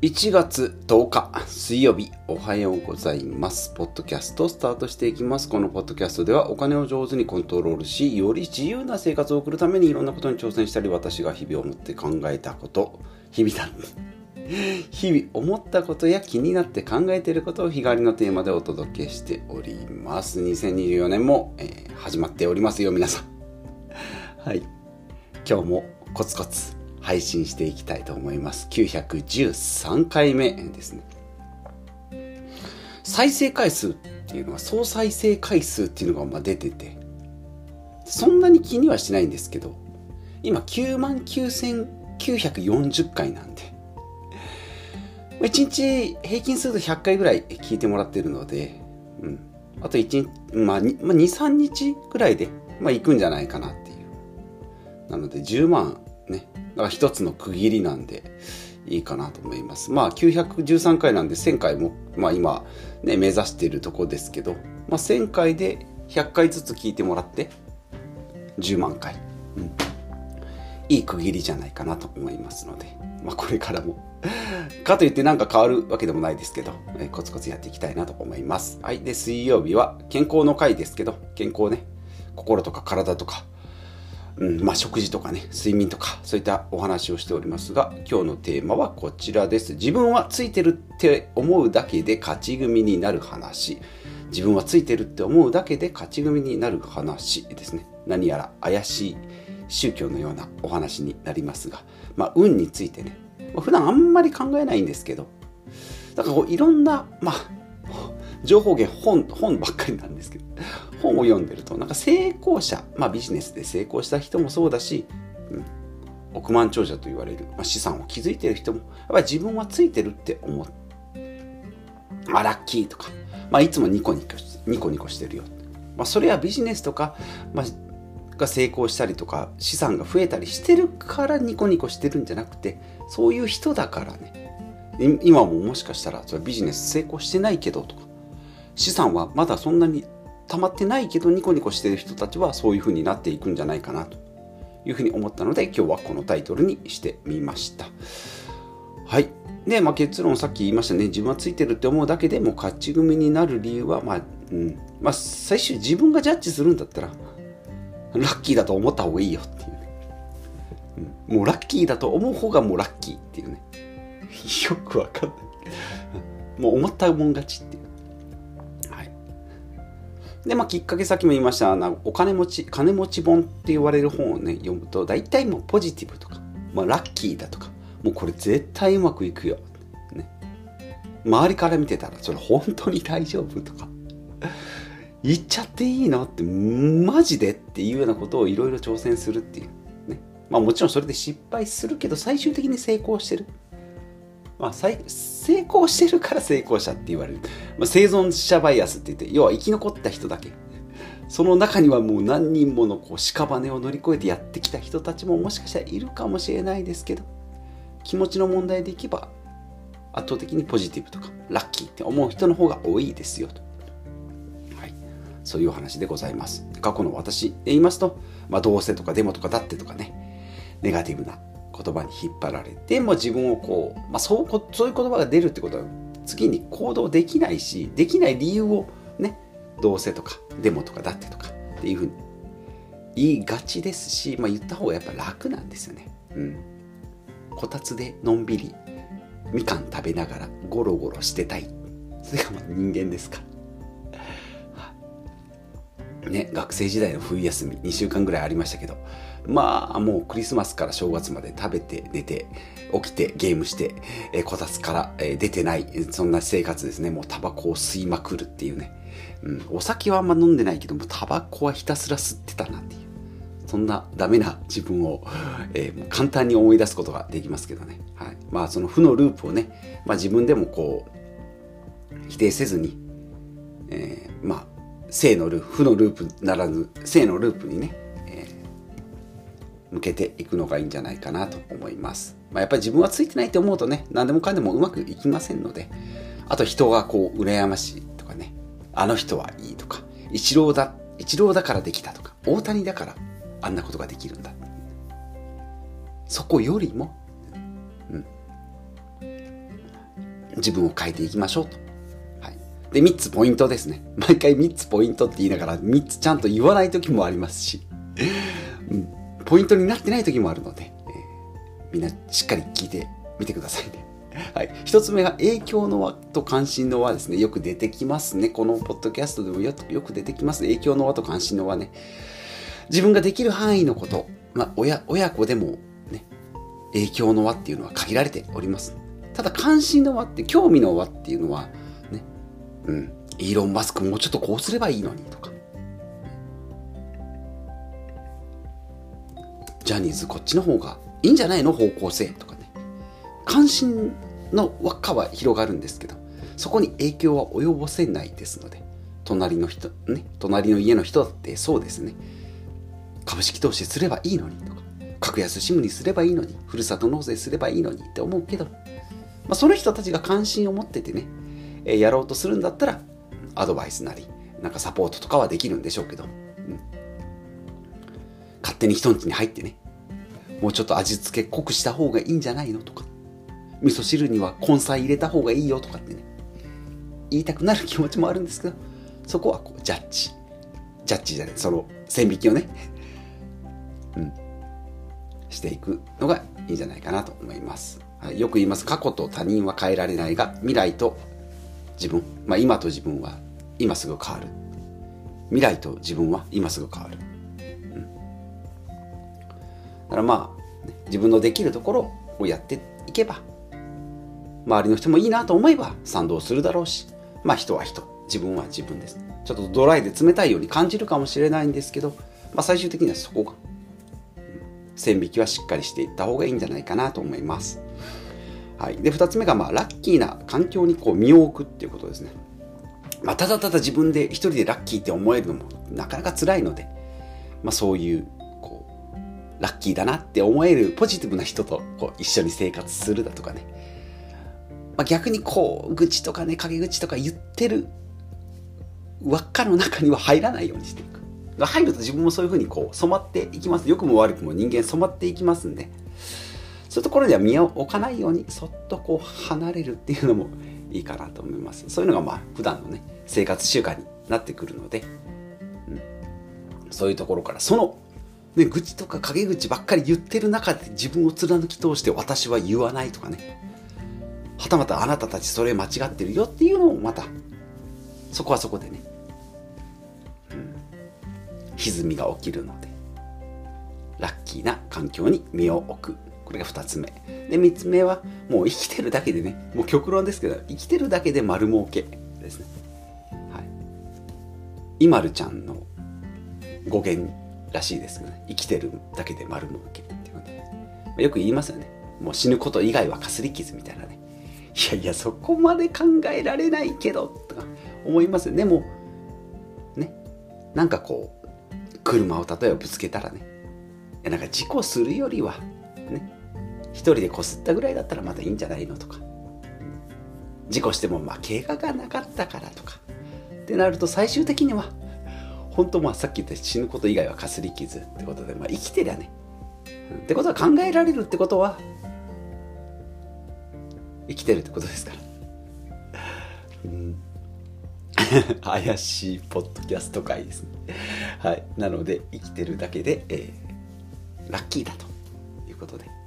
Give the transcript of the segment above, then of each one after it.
1月10日水曜日おはようございます。ポッドキャストスタートしていきます。このポッドキャストではお金を上手にコントロールし、より自由な生活を送るためにいろんなことに挑戦したり、私が日々を持って考えたこと、日々だ。日々思ったことや気になって考えていることを日替わりのテーマでお届けしております。2024年も、えー始まっておりますよ、皆さん。はい。今日もコツコツ配信していきたいと思います。913回目ですね。再生回数っていうのは総再生回数っていうのがまあ出てて、そんなに気にはしないんですけど、今9万9940回なんで、1日平均すると100回ぐらい聞いてもらってるので、うん、あと1日、まあ、2、まあ、2 3日ぐらいで、まあ、行くんじゃないかなっていう。なので10万、から一つの区切りなんでいいかなと思います。まあ913回なんで1000回も、まあ今ね、目指しているとこですけど、まあ1000回で100回ずつ聞いてもらって10万回。うんいい区切りじゃないかなと思いますので、まあこれからも かといってなんか変わるわけでもないですけど、えーコツコツやっていきたいなと思います。はい。で、水曜日は健康の回ですけど、健康ね、心とか体とか、うん、まあ食事とかね、睡眠とか、そういったお話をしておりますが、今日のテーマはこちらです。自分はついてるって思うだけで勝ち組になる話。自分はついてるって思うだけで勝ち組になる話ですね。何やら怪しい宗教のようなお話になりますが、まあ運についてね、まあ普段あんまり考えないんですけど、だからこういろんな、まあ、情報源本本ばっかりなんですけど本を読んでるとなんか成功者、まあ、ビジネスで成功した人もそうだし、うん、億万長者と言われる、まあ、資産を築いてる人もやっぱり自分はついてるって思う、まあ、ラッキーとか、まあ、いつもニコニコニコニコしてるよ、まあ、それはビジネスとか、まあ、が成功したりとか資産が増えたりしてるからニコニコしてるんじゃなくてそういう人だからね。今ももしかしたらそれビジネス成功してないけどとか資産はまだそんなに溜まってないけどニコニコしてる人たちはそういう風になっていくんじゃないかなと。いうふうに思ったので今日はこのタイトルにしてみました。はい。で、まあ、結論さっき言いましたね。自分はついてるって思うだけでも勝ち組になる理由はまあ、うん。まあ、最終自分がジャッジするんだったらラッキーだと思った方がいいよっていうね、うん。もうラッキーだと思う方がもうラッキーっていうね。よくわかんない。もう思ったもん勝ちってで、まあ、きっかけさっきも言いました、なお金持ち、金持ち本って言われる本をね、読むと、大体もうポジティブとか、まあ、ラッキーだとか、もうこれ絶対うまくいくよ。ね。周りから見てたら、それ本当に大丈夫とか、言っちゃっていいのって、マジでっていうようなことをいろいろ挑戦するっていう。ね。まあもちろんそれで失敗するけど、最終的に成功してる。まあ、成功してるから成功者って言われる、まあ、生存者バイアスって言って要は生き残った人だけ。その中にはもう何人ものこう屍を乗り越えてやってきた人たちももしかしたらいるかもしれないですけど気持ちの問題でいけば圧倒的にポジティブとかラッキーって思う人の方が多いですよと、はい、そういうお話でございます。過去の私で言いますと、まあ、どうせとかデモとかだってとかね。ネガティブな言葉に引っ張られても自分をこう、まあ、そうそういう言葉が出るってことは次に行動できないしできない理由をねどうせとかデモとかだってとかっていうふうに言いがちですし、まあ、言った方がやっぱ楽なんですよね。うん、こたつでのんびりみかん食べながらゴロゴロしてたいそれが人間ですから。ね、学生時代の冬休み2週間ぐらいありましたけどまあもうクリスマスから正月まで食べて寝て起きてゲームして、えこたつから、えー出てないそんな生活ですね。もうタバコを吸いまくるっていうね、うん、お酒はあんま飲んでないけどもタバコはひたすら吸ってたなっていう。そんなダメな自分を、えー簡単に思い出すことができますけどね、はい、まあその負のループをね、まあ、自分でもこう否定せずに、えーまあ正のループ負のループならぬ正のループにね、えー向けていくのがいいんじゃないかなと思います。まあ、やっぱり自分はついてないって思うとね、何でもかんでもうまくいきませんので、あと人がこう、羨ましいとかね、あの人はいいとか、一郎だ、一郎だからできたとか、大谷だからあんなことができるんだ。そこよりも、うん。自分を変えていきましょうと。で、3つポイントですね。毎回3つポイントって言いながら3つちゃんと言わない時もありますし、ポイントになってない時もあるので、えー、みんなしっかり聞いてみてくださいね。はい。一つ目が影響の輪と関心の輪ですね。よく出てきますね。このポッドキャストでもよく出てきますね。影響の輪と関心の輪ね。自分ができる範囲のこと、まあ、親、親子でもね、影響の輪っていうのは限られております。ただ関心の輪って興味の輪っていうのは、うん、イーロン・マスクもうちょっとこうすればいいのにとか、ジャニーズこっちの方がいいんじゃないの方向性とかね。関心の輪っかは広がるんですけど、そこに影響は及ぼせないですので、隣の人、ね、隣の家の人だってそうですね。株式投資すればいいのにとか、格安シムにすればいいのに、ふるさと納税すればいいのにって思うけど、まあ、その人たちが関心を持っててね、え、やろうとするんだったら、アドバイスなり、なんかサポートとかはできるんでしょうけど、うん、勝手に人んちに入ってね、もうちょっと味付け濃くした方がいいんじゃないのとか、味噌汁には根菜入れた方がいいよとかってね、言いたくなる気持ちもあるんですけど、そこはこうジャッジ。ジャッジじゃない、その線引きをね、うん、していくのがいいんじゃないかなと思います。よく言います。過去と他人は変えられないが、未来と自分、まあ、今と自分は今すぐ変わる。未来と自分は今すぐ変わる。うん、だからまあ、自分のできるところをやっていけば、周りの人もいいなと思えば賛同するだろうし、まあ人は人、自分は自分です。ちょっとドライで冷たいように感じるかもしれないんですけど、まあ最終的にはそこが、線引きはしっかりしていった方がいいんじゃないかなと思います。はい、で2つ目が、まあ、ラッキーな環境にこう身を置くっていうことですね。まあ、ただただ自分で一人でラッキーって思えるのもなかなか辛いので、まあ、そういうこうラッキーだなって思えるポジティブな人とこう一緒に生活するだとかね、まあ、逆にこう愚痴とかね陰口とか言ってる輪っかの中には入らないようにしていく。入ると自分もそういうふうにこう染まっていきます。良くも悪くも人間染まっていきますんで、そういうところでは身を置かないようにそっとこう離れるっていうのもいいかなと思います。そういうのがまあ普段のね生活習慣になってくるので、うん、そういうところからその、ね、愚痴とか陰口ばっかり言ってる中で自分を貫き通して私は言わないとかね。はたまたあなたたちそれ間違ってるよっていうのをまたそこはそこでね、うん、歪みが起きるのでラッキーな環境に身を置く。これが2つ目。で、3つ目は、もう生きてるだけでね、もう極論ですけど、生きてるだけで丸儲けですね。はい。イマルちゃんの語源らしいですけどね、生きてるだけで丸儲けっていうね。よく言いますよね。もう死ぬこと以外はかすり傷みたいなね。いやいや、そこまで考えられないけど、とか思いますよ。でも、ね、なんかこう、車を例えばぶつけたらね、なんか事故するよりは、一人でこすったぐらいだったらまだいいんじゃないの？とか事故してもまあ怪我がなかったからとかってなると最終的には本当まあさっき言った死ぬこと以外はかすり傷ってことで、まあ、生きてりゃね、ってことは考えられるってことは生きてるってことですから。うん、怪しいポッドキャスト界ですね。はい。なので、生きてるだけで、えー、ラッキーだということで。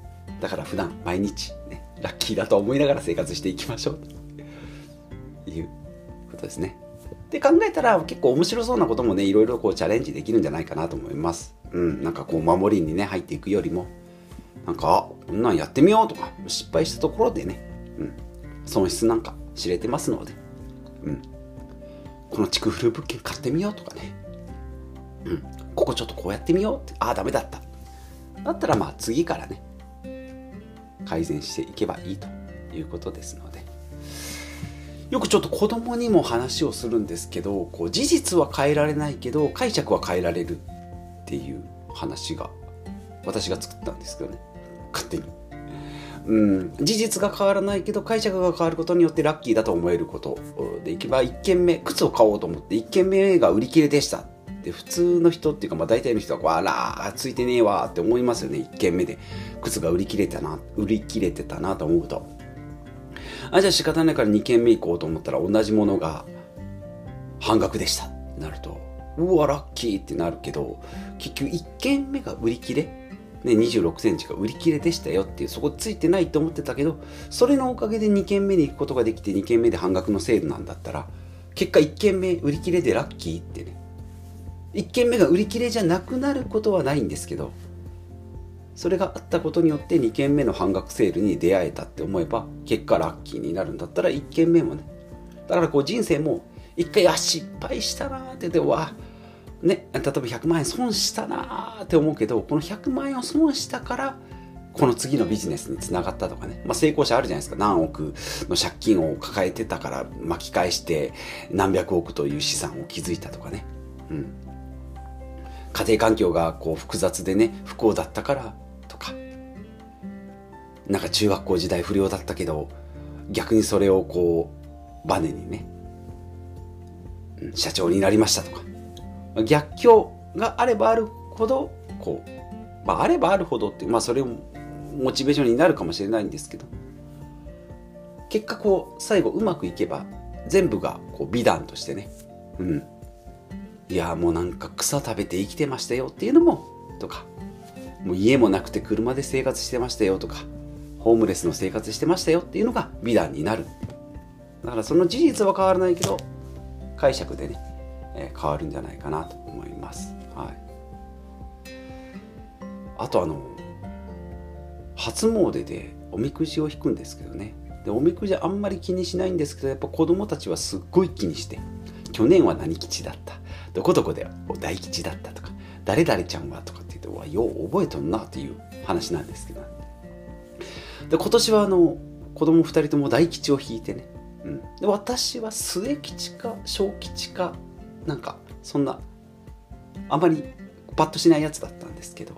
だから普段毎日、ね、ラッキーだと思いながら生活していきましょうということですね。で考えたら結構面白そうなこともねいろいろこうチャレンジできるんじゃないかなと思います。うん、なんかこう守りにね入っていくよりもなんかこんなんやってみようとか失敗したところでね、うん、損失なんか知れてますので、うん、この築古物件買ってみようとかね、うん、ここちょっとこうやってみようってああダメだっただったらまあ次からね改善していけばいいということですので。よくちょっと子供にも話をするんですけどこう事実は変えられないけど解釈は変えられるっていう話が私が作ったんですけどね。勝手に。うん、事実が変わらないけど解釈が変わることによってラッキーだと思えることでいけば1軒目靴を買おうと思って1軒目が売り切れでした。で普通の人っていうか、まあ、大体の人はこうあらついてねえわって思いますよね。1軒目で。靴が売り切れたな売り切れてたなと思うと。あじゃあ仕方ないから2軒目行こうと思ったら同じものが半額でした。ってなると。うわラッキーってなるけど結局1軒目が売り切れ？ね、26センチが売り切れでしたよっていう、そこついてないと思ってたけど、それのおかげで2軒目に行くことができて2軒目で半額のセールなんだったら、結果1軒目売り切れでラッキーってね。1軒目が売り切れじゃなくなることはないんですけど、それがあったことによって2軒目の半額セールに出会えたって思えば、結果ラッキーになるんだったら1軒目もね。だからこう人生も一回、あ、失敗したなーってで、わ、ね、例えば100万円損したなーって思うけど、この100万円を損したから、この次のビジネスにつながったとかね。まあ、成功者あるじゃないですか。何億の借金を抱えてたから巻き返して何百億という資産を築いたとかね。うん。家庭環境がこう複雑でね、不幸だったからとか。なんか中学校時代不良だったけど、逆にそれをこう、バネにね、社長になりましたとか。逆境があればあるほど、こう、まあ、あればあるほどって、まあ、それもモチベーションになるかもしれないんですけど、結果こう、最後うまくいけば、全部がこう美談としてね、うん。いや、もうなんか草食べて生きてましたよっていうのも、とか、もう家もなくて車で生活してましたよとか、ホームレスの生活してましたよっていうのが美談になる。だからその事実は変わらないけど、解釈でね、えー、変わるんじゃないかなと思います。はい、あとあの初詣でおみくじを引くんですけどねでおみくじあんまり気にしないんですけどやっぱ子供たちはすっごい気にして去年は何吉だったどこどこで大吉だったとか誰々ちゃんはとかって言ってわよう覚えとんなっていう話なんですけど。で今年はあの子供2人とも大吉を引いてね、うん、で私は末吉か小吉かなんかそんなあまりパッとしないやつだったんですけど、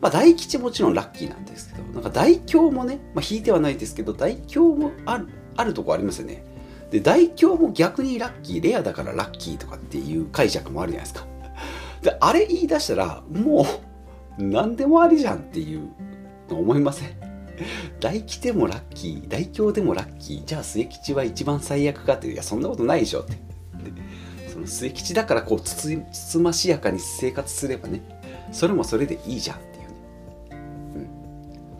まあ、大吉もちろんラッキーなんですけどなんか大凶もね、まあ、引いてはないですけど大凶もあるあるとこありますよね。で大凶も逆にラッキーレアだからラッキーとかっていう解釈もあるじゃないですか。であれ言い出したらもう何でもありじゃんっていうの思いません？大吉でもラッキー大凶でもラッキーじゃあ末吉は一番最悪かっていやそんなことないでしょって。その末吉だからこうつつましやかに生活すればねそれもそれでいいじゃんっていうね、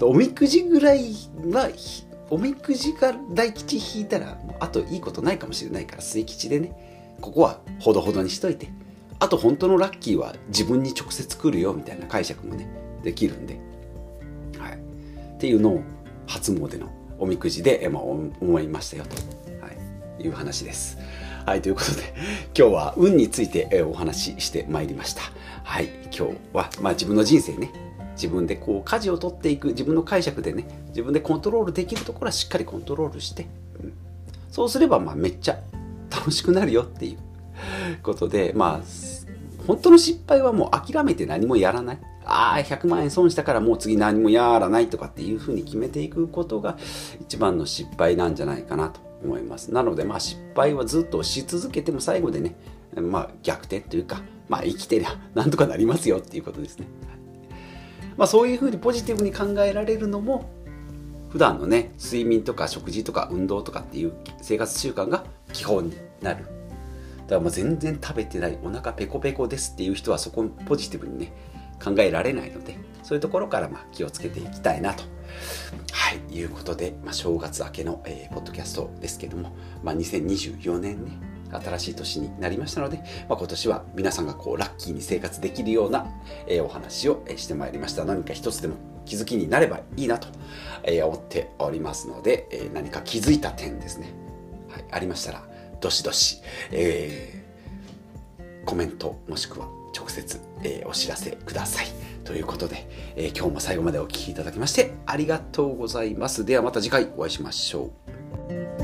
うん、おみくじぐらいはおみくじが大吉引いたらもうあといいことないかもしれないから末吉でね。ここはほどほどにしといて。あと本当のラッキーは自分に直接来るよみたいな解釈もねできるんで、はい、っていうのを初詣のおみくじで、まあ、思いましたよと、はい、いう話です。はい、ということで、今日は運についてお話ししてまいりました。はい、今日は、まあ自分の人生ね、自分でこう舵を取っていく、自分の解釈でね、自分でコントロールできるところはしっかりコントロールして、うん、そうすれば、まあめっちゃ楽しくなるよっていう ことで、まあ、本当の失敗はもう諦めて何もやらない。ああ、100万円損したからもう次何もやらないとかっていうふうに決めていくことが一番の失敗なんじゃないかなと思います。なので、まあ失敗はずっとし続けても最後でね、まあ逆転というか、まあ生きてりゃなんとかなりますよっていうことですね。まあそういうふうにポジティブに考えられるのも、普段のね、睡眠とか食事とか運動とかっていう生活習慣が基本になる。だからもう全然食べてない、お腹ペコペコですっていう人はそこポジティブにね、考えられないので、そういうところからまあ気をつけていきたいなとはい、いうことで、まあ、正月明けの、えー、ポッドキャストですけども、まあ、2024年ね、新しい年になりましたので、まあ、今年は皆さんがこうラッキーに生活できるような、えー、お話を、してまいりました。何か一つでも気づきになればいいなと、えー、思っておりますので、え何か気づいた点ですね、はい、ありましたら、どしどし、えコメントもしくは直接、えお知らせください。ということで、えー、今日も最後までお聴きいただきましてありがとうございます。ではまた次回お会いしましょう。